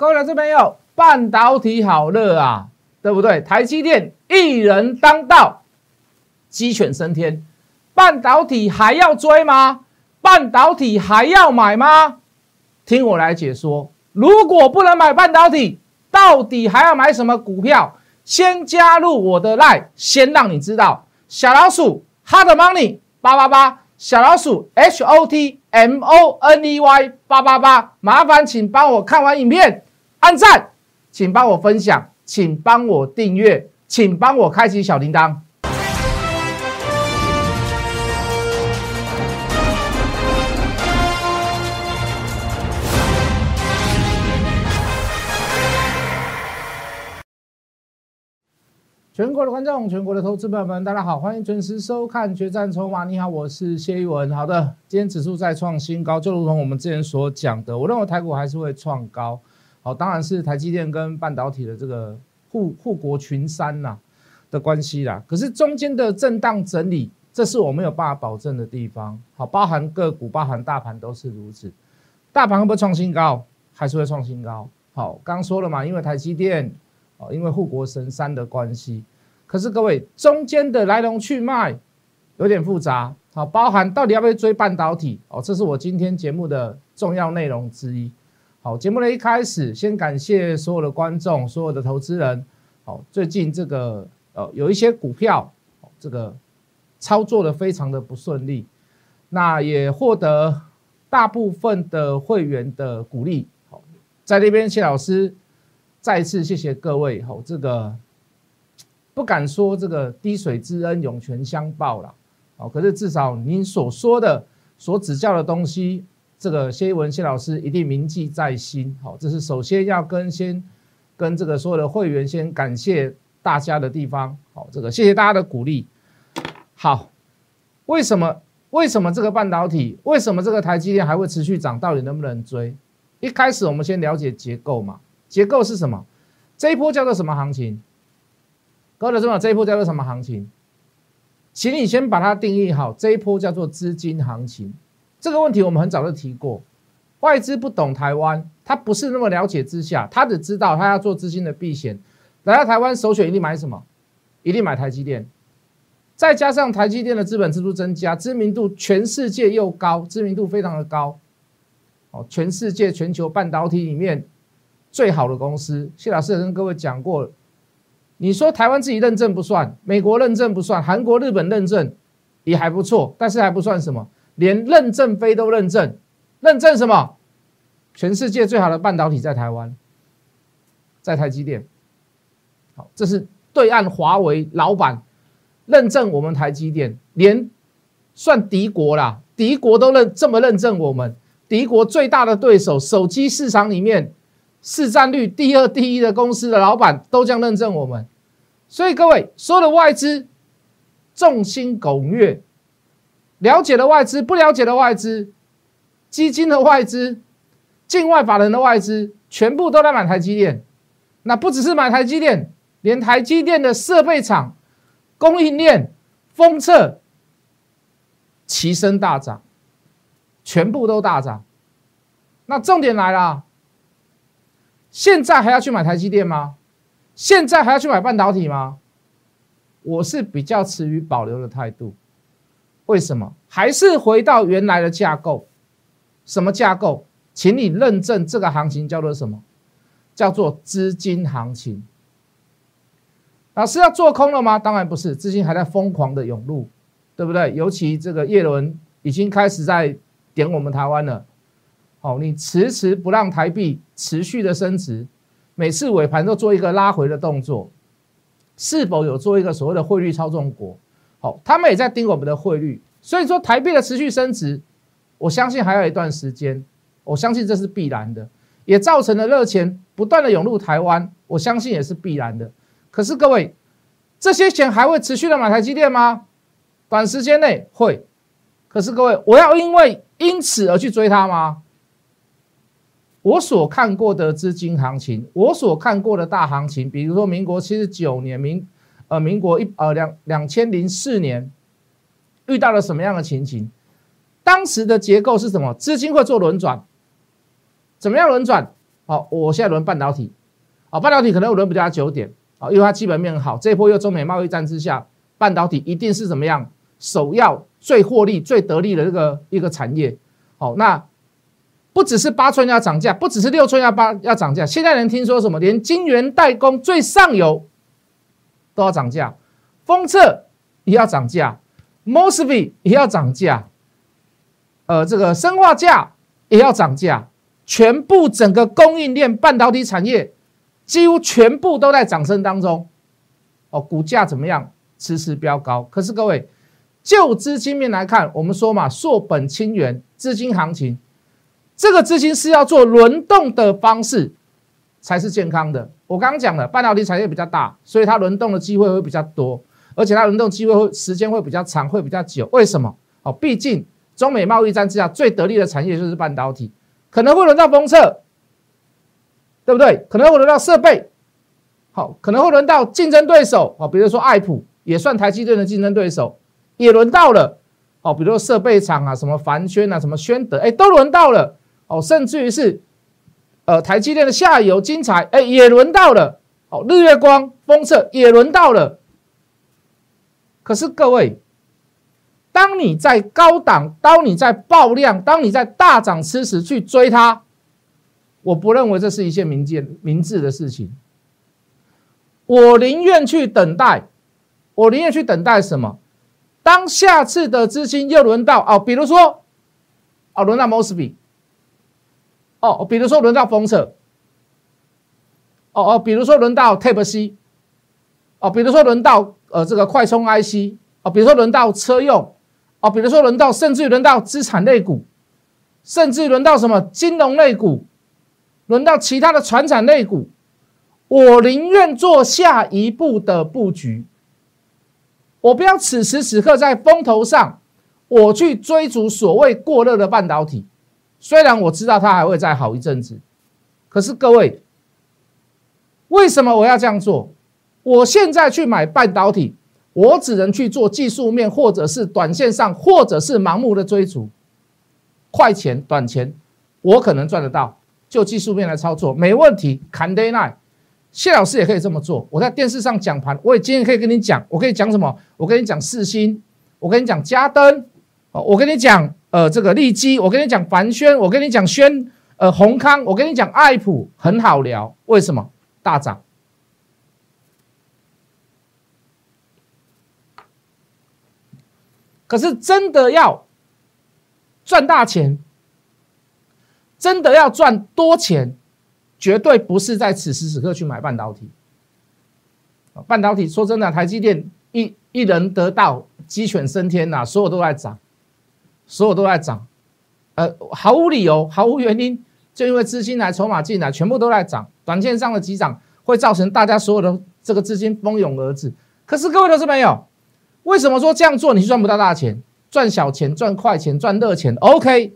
各位投资朋友，半导体好热啊，对不对？台积电一人当道，鸡犬升天，半导体还要追吗？半导体还要买吗？听我来解说。如果不能买半导体，到底还要买什么股票？先加入我的 line，先让你知道。小老鼠 hot money 八八八，小老鼠 h o t m o n e y 八八八，麻烦请帮我看完影片按赞，请帮我分享，请帮我订阅，请帮我开启小铃铛。全国的观众，全国的投资朋友们，大家好，欢迎准时收看《决战筹码》。你好，我是谢一文。好的，今天指数再创新高，就如同我们之前所讲的，我认为台股还是会创高。好，当然是台积电跟半导体的这个护护国群山呐的关系啦。可是中间的震荡整理，这是我没有办法保证的地方。好，包含个股，包含大盘都是如此。大盘会不会创新高？还是会创新高？好，刚说了嘛，因为台积电。哦，因为护国神山的关系，可是各位中间的来龙去脉有点复杂，好，包含到底要不要追半导体哦，这是我今天节目的重要内容之一。好，节目的一开始，先感谢所有的观众，所有的投资人。好，最近这个呃有一些股票，这个操作的非常的不顺利，那也获得大部分的会员的鼓励。好，在那边谢老师。再次谢谢各位，好，这个不敢说这个滴水之恩涌泉相报了，哦，可是至少您所说的、所指教的东西，这个谢文谢老师一定铭记在心，好，这是首先要跟先跟这个所有的会员先感谢大家的地方，好，这个谢谢大家的鼓励。好，为什么为什么这个半导体，为什么这个台积电还会持续涨？到底能不能追？一开始我们先了解结构嘛。结构是什么？这一波叫做什么行情？各位知道这一波叫做什么行情？请你先把它定义好。这一波叫做资金行情。这个问题我们很早就提过。外资不懂台湾，他不是那么了解之下，他只知道他要做资金的避险。来到台湾首选一定买什么？一定买台积电。再加上台积电的资本支出增加，知名度全世界又高，知名度非常的高。哦，全世界全球半导体里面。最好的公司，谢老师也跟各位讲过，你说台湾自己认证不算，美国认证不算，韩国、日本认证也还不错，但是还不算什么，连任正非都认证，认证什么？全世界最好的半导体在台湾，在台积电。好，这是对岸华为老板认证我们台积电，连算敌国啦，敌国都认这么认证我们，敌国最大的对手，手机市场里面。市占率第二、第一的公司的老板都将认证我们，所以各位所有的外资众星拱月，了解的外资、不了解的外资、基金的外资、境外法人的外资，全部都在买台积电。那不只是买台积电，连台积电的设备厂、供应链、封测齐声大涨，全部都大涨。那重点来了。现在还要去买台积电吗？现在还要去买半导体吗？我是比较持于保留的态度。为什么？还是回到原来的架构？什么架构？请你认证这个行情叫做什么？叫做资金行情。老师要做空了吗？当然不是，资金还在疯狂的涌入，对不对？尤其这个叶伦已经开始在点我们台湾了。好，你迟迟不让台币持续的升值，每次尾盘都做一个拉回的动作，是否有做一个所谓的汇率操纵国？好，他们也在盯我们的汇率，所以说台币的持续升值，我相信还有一段时间，我相信这是必然的，也造成了热钱不断的涌入台湾，我相信也是必然的。可是各位，这些钱还会持续的买台积电吗？短时间内会，可是各位，我要因为因此而去追它吗？我所看过的资金行情，我所看过的大行情，比如说民国七十九年，民呃民国一呃两两千零四年，遇到了什么样的情形？当时的结构是什么？资金会做轮转，怎么样轮转？好，我现在轮半导体，好，半导体可能我轮比较久点，啊，因为它基本面好，这一波又中美贸易战之下，半导体一定是怎么样，首要最获利、最得利的这个一个产业，好，那不只是八寸要涨价，不只是六寸要八要涨价，现在人听说什么，连晶圆代工最上游都要涨价，封测也要涨价，Mosfet 也要涨价。呃，这个生化价也要涨价，全部整个供应链半导体产业几乎全部都在涨升当中。哦，股价怎么样？迟迟飙高。可是各位，就资金面来看，我们说嘛，硕本清源，资金行情，这个资金是要做轮动的方式才是健康的。我刚刚讲了，半导体产业比较大，所以它轮动的机会会比较多，而且它轮动机会会时间会比较长，会比较久。为什么？哦，毕竟。中美贸易战之下，最得力的产业就是半导体，可能会轮到封测，对不对？可能会轮到设备，好，可能会轮到竞争对手，好，比如说爱普也算台积电的竞争对手，也轮到了，好，比如说设备厂啊，什么凡轩啊，什么宣德，哎，都轮到了，哦，甚至于是，呃，台积电的下游晶彩，哎，也轮到了，哦，日月光封测也轮到了，可是各位。当你在高档，当你在爆量，当你在大涨吃时去追它，我不认为这是一件明智明智的事情。我宁愿去等待，我宁愿去等待什么？当下次的资金又轮到哦，比如说哦，轮到 Mosby，哦，比如说轮到封测，哦哦，比如说轮到 Tape C，哦，比如说轮到呃这个快充 IC，哦，比如说轮到车用。哦，比如说轮到，甚至轮到资产类股，甚至轮到什么金融类股，轮到其他的传产类股，我宁愿做下一步的布局。我不要此时此刻在风头上，我去追逐所谓过热的半导体。虽然我知道它还会再好一阵子，可是各位，为什么我要这样做？我现在去买半导体。我只能去做技术面，或者是短线上，或者是盲目的追逐快钱、短钱，我可能赚得到。就技术面来操作，没问题。Can day night，谢老师也可以这么做。我在电视上讲盘，我也今天可以跟你讲，我可以讲什么？我跟你讲四星，我跟你讲嘉登，我跟你讲呃这个利基，我跟你讲凡轩，我跟你讲轩呃宏康，我跟你讲爱普，很好聊。为什么大涨？可是真的要赚大钱，真的要赚多钱，绝对不是在此时此刻去买半导体。半导体说真的，台积电一一人得道，鸡犬升天呐，所有都在涨，所有都在涨，呃，毫无理由，毫无原因，就因为资金来，筹码进来，全部都在涨。短线上的急涨会造成大家所有的这个资金蜂拥而至。可是各位投资朋友。为什么说这样做你赚不到大钱？赚小钱、赚快钱、赚热钱，OK，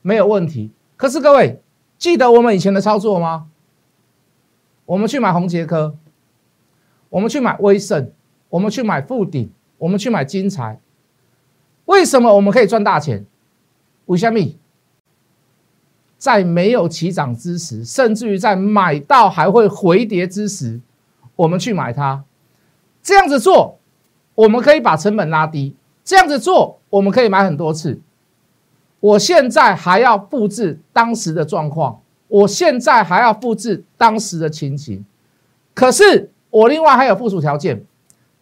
没有问题。可是各位记得我们以前的操作吗？我们去买红杰科，我们去买威盛，我们去买富鼎，我们去买金财。为什么我们可以赚大钱？为什么？在没有起涨之时，甚至于在买到还会回跌之时，我们去买它，这样子做。我们可以把成本拉低，这样子做，我们可以买很多次。我现在还要复制当时的状况，我现在还要复制当时的情形。可是我另外还有附属条件，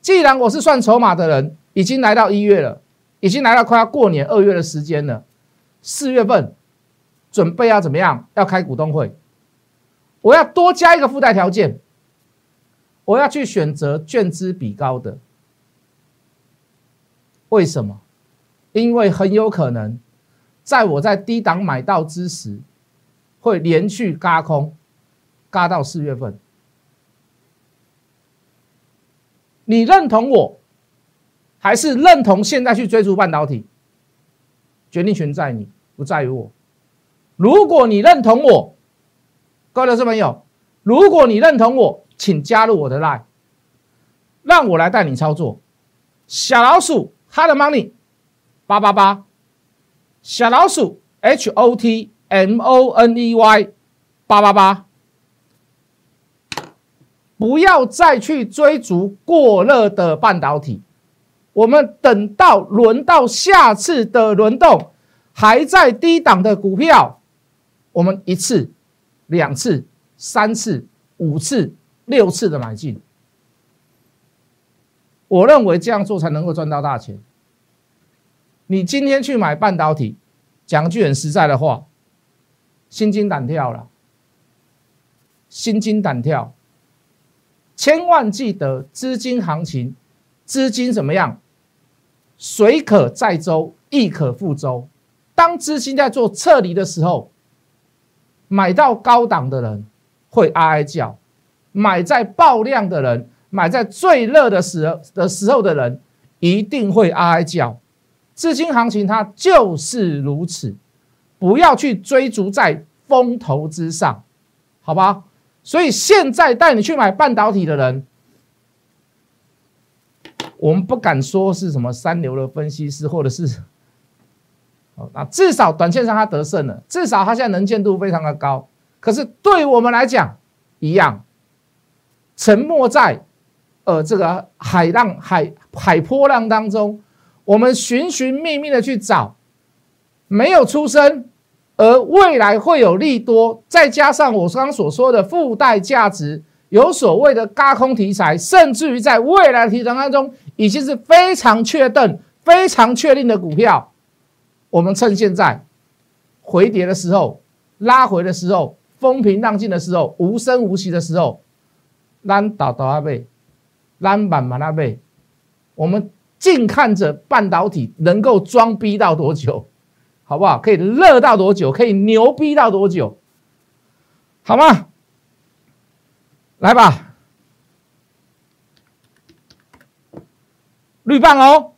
既然我是算筹码的人，已经来到一月了，已经来到快要过年二月的时间了，四月份准备要怎么样？要开股东会，我要多加一个附带条件，我要去选择券资比高的。为什么？因为很有可能，在我在低档买到之时，会连续嘎空，嘎到四月份。你认同我，还是认同现在去追逐半导体？决定权在你，不在于我。如果你认同我，各位老师朋友，如果你认同我，请加入我的 line，让我来带你操作。小老鼠。Hot money，八八八，小老鼠 H O T M O N E Y 八八八，不要再去追逐过热的半导体。我们等到轮到下次的轮动，还在低档的股票，我们一次、两次、三次、五次、六次的买进。我认为这样做才能够赚到大钱。你今天去买半导体，讲句很实在的话，心惊胆跳了，心惊胆跳。千万记得资金行情，资金怎么样？水可载舟，亦可覆舟。当资金在做撤离的时候，买到高档的人会哀叫；买在爆量的人，买在最热的时候的时候的人，一定会哀哀叫。资金行情它就是如此，不要去追逐在风头之上，好吧？所以现在带你去买半导体的人，我们不敢说是什么三流的分析师，或者是，哦，那至少短线上他得胜了，至少他现在能见度非常的高。可是对我们来讲，一样，沉没在呃这个海浪海海波浪当中。我们寻寻觅觅的去找，没有出生，而未来会有利多，再加上我刚刚所说的附带价值，有所谓的高空题材，甚至于在未来的题材当中，已经是非常确定、非常确定的股票。我们趁现在回跌的时候、拉回的时候、风平浪静的时候、无声无息的时候，拉倒倒阿贝，拉满满阿贝，我们。静看着半导体能够装逼到多久，好不好？可以热到多久？可以牛逼到多久？好吗？来吧，绿棒哦，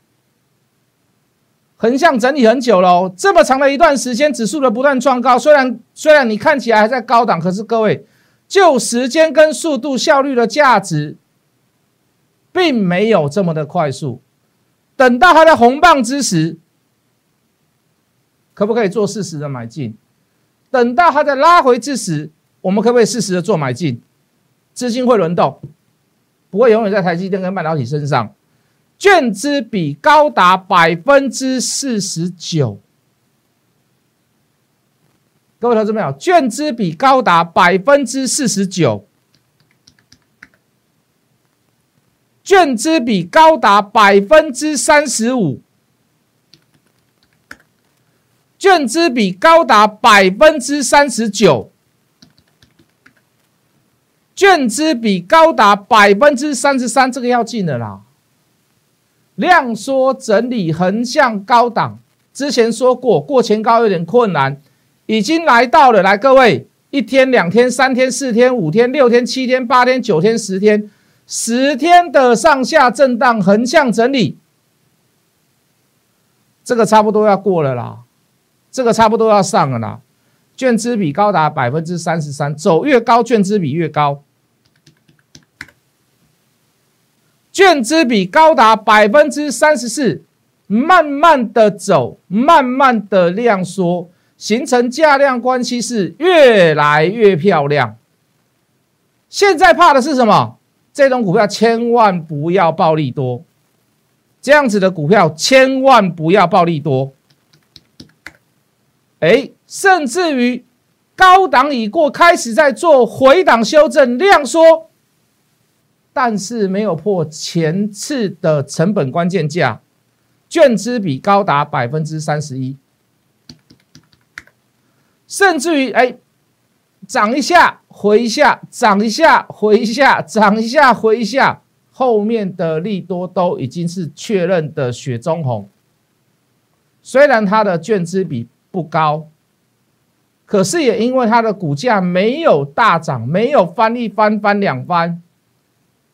横向整理很久了，这么长的一段时间，指数的不断创高，虽然虽然你看起来还在高档，可是各位就时间跟速度效率的价值，并没有这么的快速。等到它在红棒之时，可不可以做适时的买进？等到它在拉回之时，我们可不可以适时的做买进？资金会轮动，不会永远在台积电跟半导体身上。券资比高达百分之四十九，各位投资朋友，券资比高达百分之四十九。券资比高达百分之三十五，券资比高达百分之三十九，券资比高达百分之三十三，这个要进的啦。量缩整理横向高档，之前说过过前高有点困难，已经来到了。来，各位，一天、两天、三天、四天、五天、六天、七天、八天、九天、十天。十天的上下震荡横向整理，这个差不多要过了啦，这个差不多要上了啦。券资比高达百分之三十三，走越高券资比越高，券资比高达百分之三十四，慢慢的走，慢慢的量缩，形成价量关系是越来越漂亮。现在怕的是什么？这种股票千万不要暴利多，这样子的股票千万不要暴利多。哎，甚至于高档已过，开始在做回档修正量缩，但是没有破前次的成本关键价，券资比高达百分之三十一，甚至于哎。涨一下，回一下，涨一下，回一下，涨一下，回一下，后面的利多都已经是确认的雪中红。虽然它的券资比不高，可是也因为它的股价没有大涨，没有翻一翻翻两番，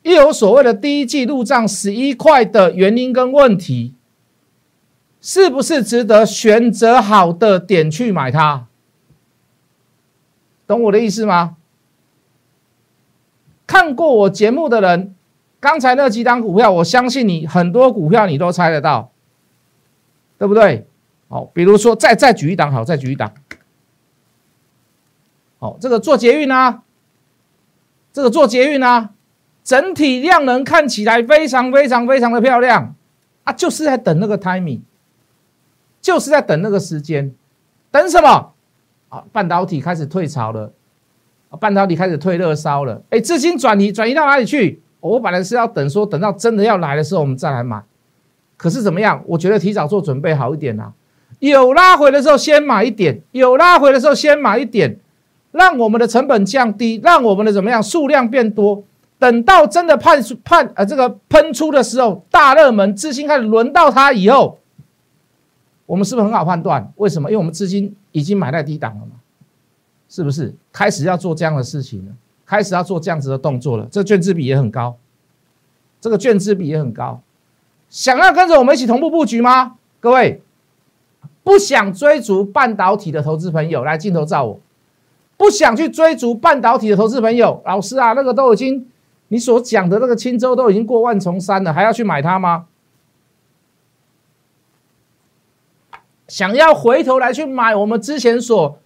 又有所谓的第一季入账十一块的原因跟问题，是不是值得选择好的点去买它？懂我的意思吗？看过我节目的人，刚才那几档股票，我相信你很多股票你都猜得到，对不对？好，比如说再再举一档，好，再举一档，哦，这个做捷运啊，这个做捷运啊，整体量能看起来非常非常非常的漂亮啊，就是在等那个 timing，就是在等那个时间，等什么啊？半导体开始退潮了，半导体开始退热烧了，哎，资金转移转移到哪里去？我本来是要等说等到真的要来的时候我们再来买，可是怎么样？我觉得提早做准备好一点啊。有拉回的时候先买一点，有拉回的时候先买一点，让我们的成本降低，让我们的怎么样数量变多。等到真的判判呃这个喷出的时候，大热门资金开始轮到它以后，我们是不是很好判断？为什么？因为我们资金已经买在低档了嘛，是不是？开始要做这样的事情了，开始要做这样子的动作了。这券资比也很高，这个券资比也很高。想要跟着我们一起同步布局吗？各位？不想追逐半导体的投资朋友，来镜头照我。不想去追逐半导体的投资朋友，老师啊，那个都已经你所讲的那个青州都已经过万重山了，还要去买它吗？想要回头来去买我们之前所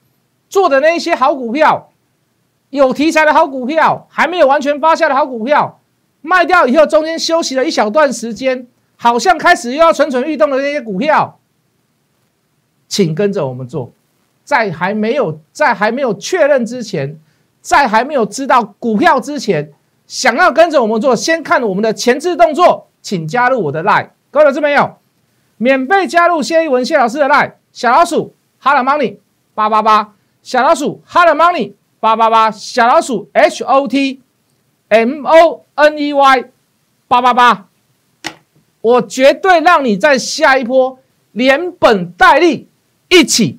做的那些好股票，有题材的好股票，还没有完全发酵的好股票，卖掉以后中间休息了一小段时间，好像开始又要蠢蠢欲动的那些股票。请跟着我们做，在还没有在还没有确认之前，在还没有知道股票之前，想要跟着我们做，先看我们的前置动作，请加入我的 line，各位老师没有？免费加入谢一文谢老师的 line，小老鼠 hot money 八八八，小老鼠 hot money 八八八，小老鼠 h o t m o n e y 八八八，我绝对让你在下一波连本带利。一起